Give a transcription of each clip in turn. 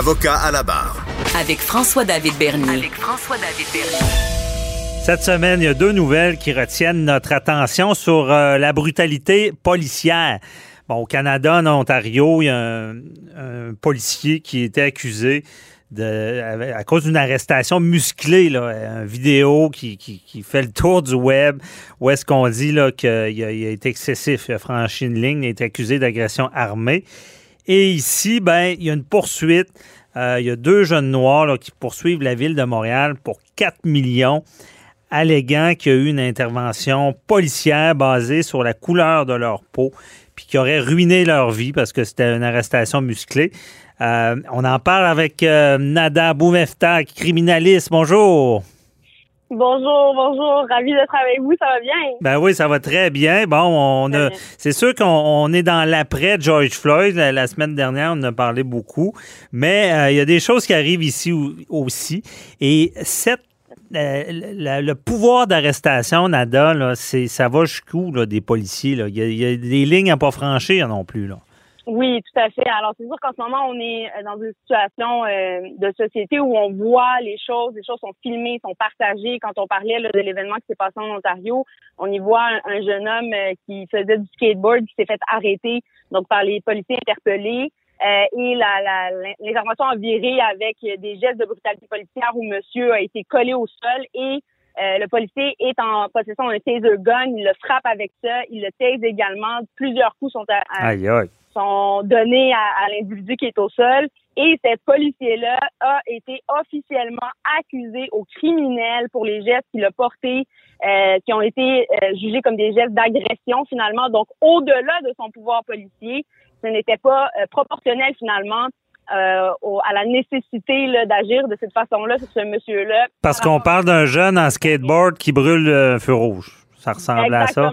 Avocat à la barre. Avec François-David Bernier. Avec François-David Bernier. Cette semaine, il y a deux nouvelles qui retiennent notre attention sur euh, la brutalité policière. Bon, au Canada, en Ontario, il y a un, un policier qui était accusé de, à cause d'une arrestation musclée, là, une vidéo qui, qui, qui, fait le tour du web, où est-ce qu'on dit qu'il a, il a été excessif, il a franchi une ligne, il a été accusé d'agression armée. Et ici, ben, il y a une poursuite. Euh, il y a deux jeunes noirs qui poursuivent la ville de Montréal pour 4 millions, alléguant qu'il y a eu une intervention policière basée sur la couleur de leur peau, puis qui aurait ruiné leur vie parce que c'était une arrestation musclée. Euh, on en parle avec euh, Nada Boumefta, criminaliste. Bonjour. Bonjour, bonjour. Ravi d'être avec vous. Ça va bien? Ben oui, ça va très bien. Bon, on a, c'est sûr qu'on est dans l'après George Floyd. La, semaine dernière, on en a parlé beaucoup. Mais euh, il y a des choses qui arrivent ici aussi. Et cette euh, le pouvoir d'arrestation, Nada, là, ça va jusqu'où là, des policiers? Il, y a, il y a des lignes à pas franchir non plus. Là. Oui, tout à fait. Alors, c'est sûr qu'en ce moment, on est euh, dans une situation euh, de société où on voit les choses, les choses sont filmées, sont partagées. Quand on parlait là, de l'événement qui s'est passé en Ontario, on y voit un, jeune homme euh, qui faisait du skateboard qui s'est fait arrêter donc par les policiers interpellés. et l'intervention la, a viré avec des gestes de brutalité policière où monsieur a été collé au sol et le policier est en possession d'un taser gun, il le frappe avec ça, il le tase également. Plusieurs coups sont à, aïe, aïe sont donnés à, l'individu qui est au sol. Et cette policier-là a été officiellement accusé au criminel pour les gestes qu'il a portés, euh, qui ont été euh, jugés comme des gestes d'agression finalement. Donc, au-delà de son pouvoir policier, ce n'était pas euh, proportionnel finalement à la nécessité d'agir de cette façon-là sur ce monsieur-là. Parce qu'on parle d'un jeune en skateboard qui brûle un feu rouge. Ça ressemble à ça?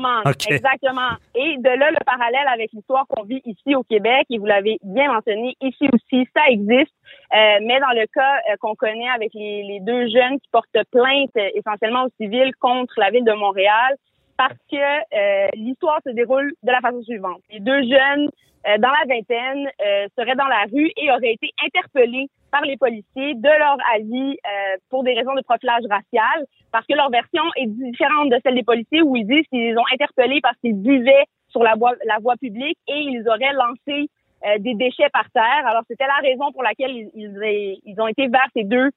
Exactement. Et de là, le parallèle avec l'histoire qu'on vit ici au Québec, et vous l'avez bien mentionné, ici aussi, ça existe. Euh, mais dans le cas euh, qu'on connaît avec les, les, deux jeunes qui portent plainte euh, essentiellement au civil contre la ville de Montréal, parce que l'histoire se déroule de la façon suivante. Les deux jeunes euh, dans la vingtaine euh, seraient dans la rue et auraient été interpellés par les policiers de leur avis pour des raisons de profilage racial, parce que leur version est différente de celle des policiers où ils disent qu'ils les ont interpellés parce qu'ils buvaient sur la voie, la voie publique et ils auraient lancé des déchets par terre. Alors, c'était la raison pour laquelle ils, ils, ils ont été vers ces deux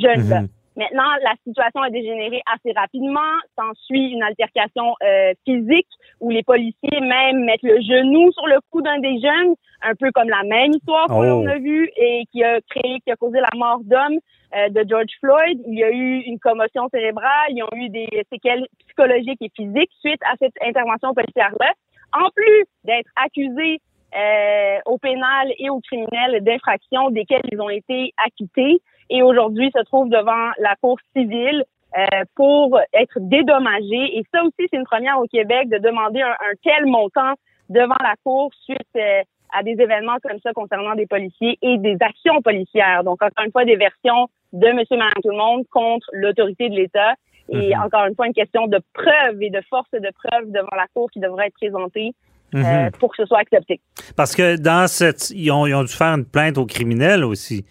jeunes-là. Mhm. Maintenant, la situation a dégénéré assez rapidement. S'ensuit une altercation euh, physique où les policiers même mettent le genou sur le cou d'un des jeunes, un peu comme la même histoire qu'on oh. a vue et qui a créé, qui a causé la mort d'hommes euh, de George Floyd. Il y a eu une commotion cérébrale, ils ont eu des séquelles psychologiques et physiques suite à cette intervention policière-là. En plus d'être accusés euh, au pénal et au criminel d'infractions desquelles ils ont été acquittés et aujourd'hui se trouvent devant la Cour civile euh, pour être dédommagés. Et ça aussi, c'est une première au Québec de demander un, tel montant devant la Cour suite euh, à des événements comme ça concernant des policiers et des actions policières. Donc, encore une fois, des versions de Monsieur Madame Tout le Monde contre l'autorité de l'État. Et mhm. encore une fois, une question de preuve et de force de preuve devant la Cour qui devrait être présentée euh, mhm. pour que ce soit accepté. Parce que dans cette, ils ont, ils ont dû faire une plainte aux criminels aussi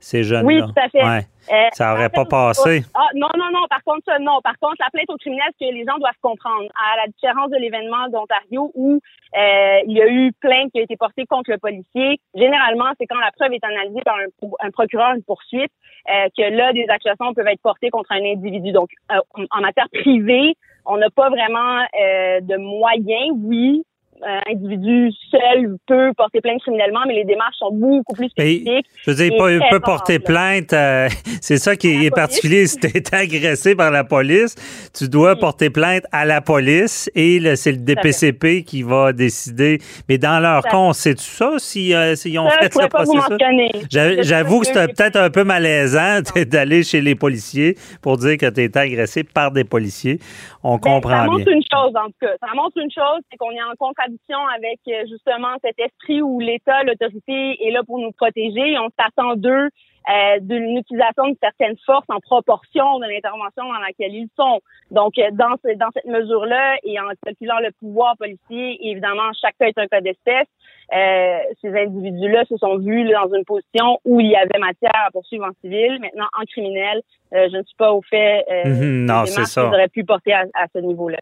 ces jeunes-là. Oui, tout à fait. Ouais. Euh, ça aurait pas passé. Ah, non, non, non. Par contre, ça, non. Par contre, la plainte au criminel, ce que les gens doivent comprendre, à la différence de l'événement d'Ontario où euh, il y a eu plainte qui a été portée contre le policier, généralement, c'est quand la preuve est analysée par un, procureur, une poursuite, euh, que là, des accusations peuvent être portées contre un individu. Donc, en matière privée, on n'a pas vraiment de moyens, oui, euh, individu seul peut porter plainte criminellement, mais les démarches sont beaucoup plus spécifiques. je veux dire, il peut, porter plainte. Euh, c'est ça qui est particulier. Si tu es agressé par la police, tu dois porter plainte à la police et c'est le DPCP qui va décider. Mais dans leur cas, c'est tout ça si, euh, ont fait ce processus? J'avoue que c'était peut-être un peu malaisant d'aller chez les policiers pour dire que tu été agressé par des policiers. On ben, comprend bien. Ça montre une chose, en tout cas. Ça montre une chose, c'est qu'on est en contradiction avec euh, justement cet esprit où l'État, l'autorité est là pour nous protéger. On s'attend d'eux euh, d'une utilisation de certaines forces en proportion de l'intervention dans laquelle ils sont. Donc, euh, dans, dans cette mesure-là, et en calculant le pouvoir policier, évidemment, chaque cas est un cas d'espèce, euh, ces individus-là se sont vus dans une position où il y avait matière à poursuivre en civil. Maintenant, en criminel, euh, je ne suis pas au fait non, c'est ça. qu'ils auraient pu porter à, ce niveau-là.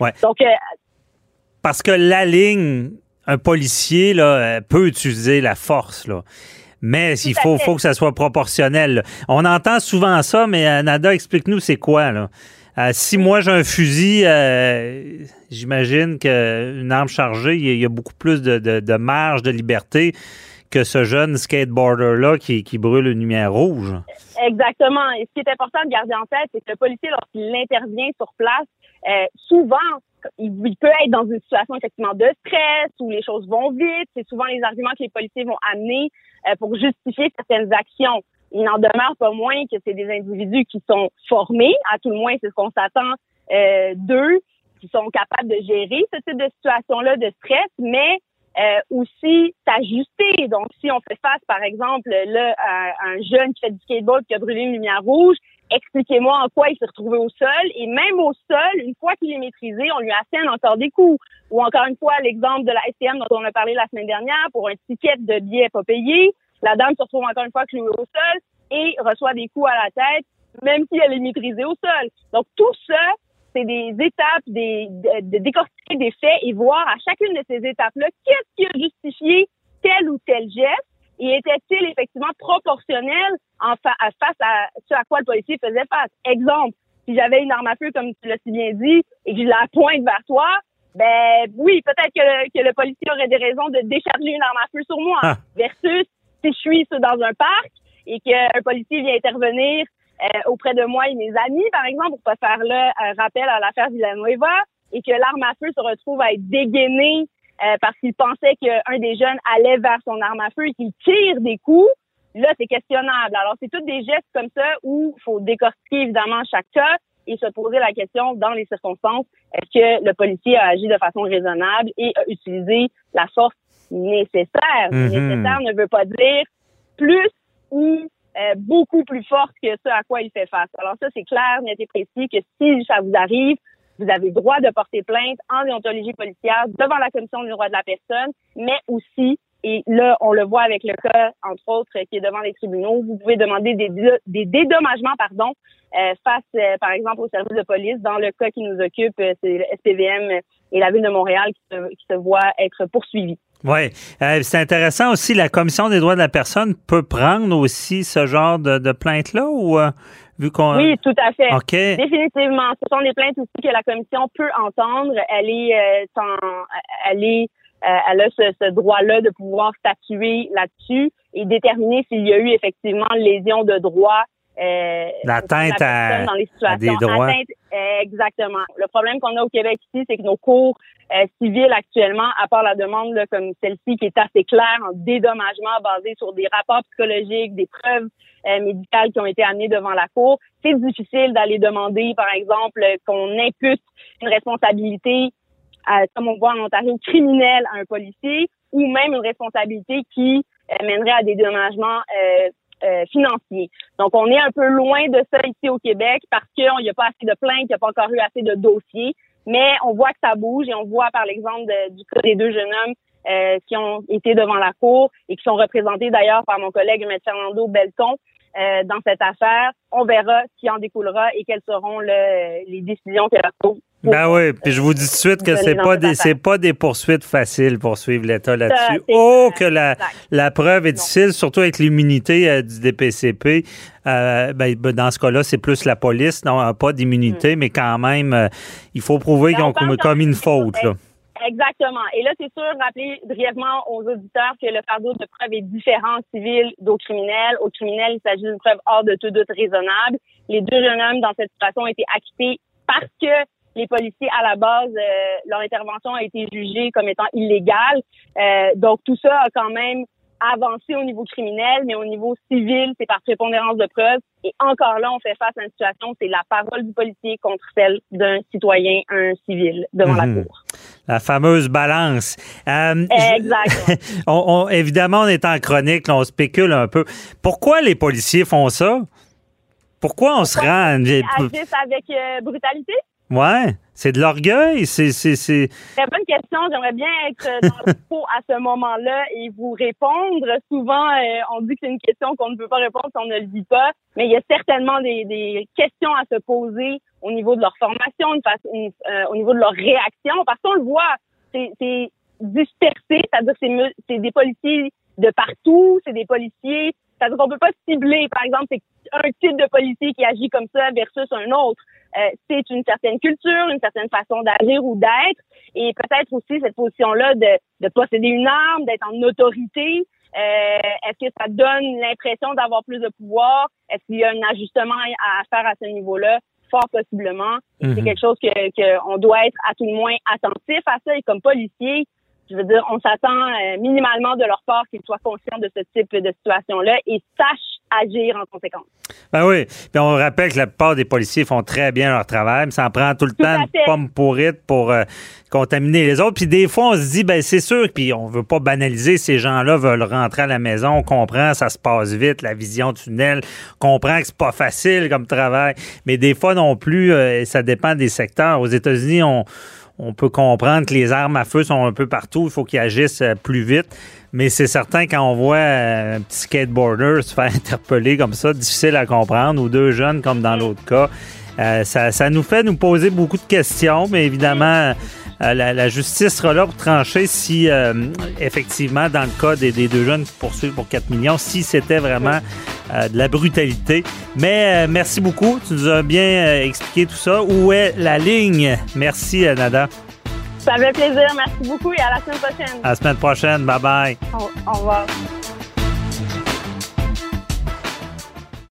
Ouais. Donc, parce que la ligne, un policier là, peut utiliser la force. Là. Mais il faut, faut que ça soit proportionnel. On entend souvent ça, mais euh, Nada, explique-nous c'est quoi, là. Euh, si moi j'ai un fusil, euh, j'imagine qu'une arme chargée, il y, a beaucoup plus de, marge de liberté que ce jeune skateboarder-là qui, qui brûle une lumière rouge. Exactement. Et ce qui est important de garder en tête, c'est que le policier, lorsqu'il intervient sur place, souvent, il, peut être dans une situation effectivement de stress où les choses vont vite. C'est souvent les arguments que les policiers vont amener euh, pour justifier certaines actions. Il n'en demeure pas moins que c'est des individus qui sont formés, à tout le moins c'est ce qu'on s'attend euh, d'eux, qui sont capables de gérer ce type de situation-là de stress, mais euh, aussi s'ajuster. Donc, si on fait face, par exemple, là, à un jeune qui fait du skateboard qui a brûlé une lumière rouge, expliquez-moi en quoi il s'est retrouvé au sol. Et même au sol, une fois qu'il est maîtrisé, on lui assène encore des coups. Ou encore une fois, l'exemple de la STM dont on a parlé la semaine dernière pour un ticket de billet pas payé. La dame se retrouve encore une fois clouée au sol et reçoit des coups à la tête, même si elle est maîtrisée au sol. Donc, tout ça, c'est des étapes, des, de, décortiquer des faits et voir à chacune de ces étapes-là qu'est-ce qui a justifié tel ou tel geste et était-il effectivement proportionnel en face à ce à quoi le policier faisait face. Exemple, si j'avais une arme à feu, comme tu l'as si bien dit, et que je la pointe vers toi, ben oui, peut-être que le, que le policier aurait des raisons de décharger une arme à feu sur moi. Ah. Versus si je suis dans un parc et qu'un policier vient intervenir euh, auprès de moi et mes amis, par exemple, pour pas faire là un rappel à l'affaire Villanueva, et que l'arme à feu se retrouve à être dégainée euh, parce qu'il pensait qu'un des jeunes allait vers son arme à feu et qu'il tire des coups, là, c'est questionnable. Alors, c'est tous des gestes comme ça où il faut décortiquer évidemment chaque cas et se poser la question dans les circonstances, est-ce que le policier a agi de façon raisonnable et a utilisé la force nécessaire? Mm-hmm. Nécessaire ne veut pas dire plus ou euh, beaucoup plus forte que ce à quoi il fait face. Alors ça, c'est clair, net et précis que si ça vous arrive, vous avez droit de porter plainte en déontologie policière devant la commission des droits de la personne, mais aussi, et là, on le voit avec le cas, entre autres, qui est devant les tribunaux, vous pouvez demander des, dédommagements, pardon, euh, face, euh, par exemple, au service de police. Dans le cas qui nous occupe, euh, c'est le SPVM et la Ville de Montréal qui se, qui se voient être poursuivis. Oui, c'est intéressant aussi. La Commission des droits de la personne peut prendre aussi ce genre de, de plainte-là ou oui, tout à fait. Définitivement. Ce sont des plaintes aussi que la commission peut entendre. Elle est, euh, elle est, euh, elle a ce, droit-là de pouvoir statuer là-dessus et déterminer s'il y a eu effectivement lésion de droit euh, l'atteinte à, dans les situations. des droits. exactement. Le problème qu'on a au Québec ici, c'est que nos cours euh, civils actuellement, à part la demande comme celle-ci qui est assez claire en dédommagement basé sur des rapports psychologiques, des preuves euh, médicales qui ont été amenées devant la cour, c'est difficile d'aller demander, par exemple, qu'on impute une responsabilité, euh, comme on voit en Ontario, criminelle à un policier ou même une responsabilité qui mènerait à des dédommagements euh, financier. Donc, on est un peu loin de ça ici au Québec parce qu'il n'y a pas assez de plaintes, il n'y a pas encore eu assez de dossiers. Mais on voit que ça bouge et on voit par l'exemple du cas des deux jeunes hommes euh, qui ont été devant la cour et qui sont représentés d'ailleurs par mon collègue M. Fernando Belton euh, dans cette affaire. On verra ce qui en découlera et quelles seront les décisions que la Cour ben oui, puis je vous dis tout de suite que c'est pas des c'est pas des poursuites faciles pour suivre l'État là-dessus. Oh que la, la preuve est difficile, surtout avec l'immunité euh, du DPCP. Euh, ben, ben, dans ce cas-là, c'est plus la police, non pas d'immunité, mm. mais quand même, euh, il faut prouver ben, qu'ils ont commis une faute. Là. Exactement. Et là, c'est sûr, rappeler brièvement aux auditeurs que le fardeau de preuve est différent civil d'au criminel. Au criminel, il s'agit d'une preuve hors de tout doute raisonnable. Les deux jeunes hommes dans cette situation ont été acquittés parce que les policiers, à la base, euh, leur intervention a été jugée comme étant illégale. Euh, donc, tout ça a quand même avancé au niveau criminel, mais au niveau civil, c'est par prépondérance de preuves. Et encore là, on fait face à une situation, c'est la parole du policier contre celle d'un citoyen, un civil, devant la mhm. cour. La fameuse balance. Euh, on, évidemment, on est en chronique, on spécule un peu. Pourquoi les policiers font ça? Pourquoi on se rend... Ils agissent avec euh, brutalité? Ouais, c'est de l'orgueil. C'est, c'est, c'est. Très bonne question. J'aimerais bien être dans le pot à ce moment-là et vous répondre. Souvent, euh, on dit que c'est une question qu'on ne peut pas répondre si on ne le dit pas, mais il y a certainement des, des questions à se poser au niveau de leur formation, euh, au niveau de leur réaction, parce qu'on le voit, c'est, c'est dispersé, c'est-à-dire c'est, c'est des policiers de partout, c'est des policiers c'est-à-dire qu'on peut pas cibler, par exemple, c'est un type de policier qui agit comme ça versus un autre. Euh, c'est une certaine culture, une certaine façon d'agir ou d'être, et peut-être aussi cette position-là de, de posséder une arme, d'être en autorité. Euh, est-ce que ça donne l'impression d'avoir plus de pouvoir? Est-ce qu'il y a un ajustement à faire à ce niveau-là? Fort possiblement. C'est mhm. quelque chose que qu'on doit être à tout le moins attentif à ça. Et comme policier, je veux dire, on s'attend euh, minimalement de leur part qu'ils soient conscients de ce type de situation-là et sachent agir en conséquence. Ben oui. Puis on rappelle que la plupart des policiers font très bien leur travail, mais ça en prend tout le temps une pomme pourrite pour euh, contaminer les autres. Puis des fois, on se dit, ben c'est sûr, puis on veut pas banaliser, ces gens-là veulent rentrer à la maison, on comprend, ça se passe vite, la vision tunnel, on comprend que c'est pas facile comme travail, mais des fois non plus, euh, ça dépend des secteurs. Aux États-Unis, on on peut comprendre que les armes à feu sont un peu partout, il faut qu'ils agissent euh, plus vite. Mais c'est certain quand on voit euh, un petit skateboarder se faire interpeller comme ça, difficile à comprendre, ou deux jeunes comme dans l'autre cas, euh, ça, ça, nous fait nous poser beaucoup de questions, mais évidemment, euh, la, justice sera là pour trancher si, euh, effectivement, dans le cas des, deux jeunes qui poursuivent pour 4 millions, si c'était vraiment euh, de la brutalité. Mais merci beaucoup. Tu nous as bien expliqué tout ça. Où est la ligne? Merci, Nada. Ça fait plaisir. Merci beaucoup et à la semaine prochaine. À la semaine prochaine. Bye bye. au revoir.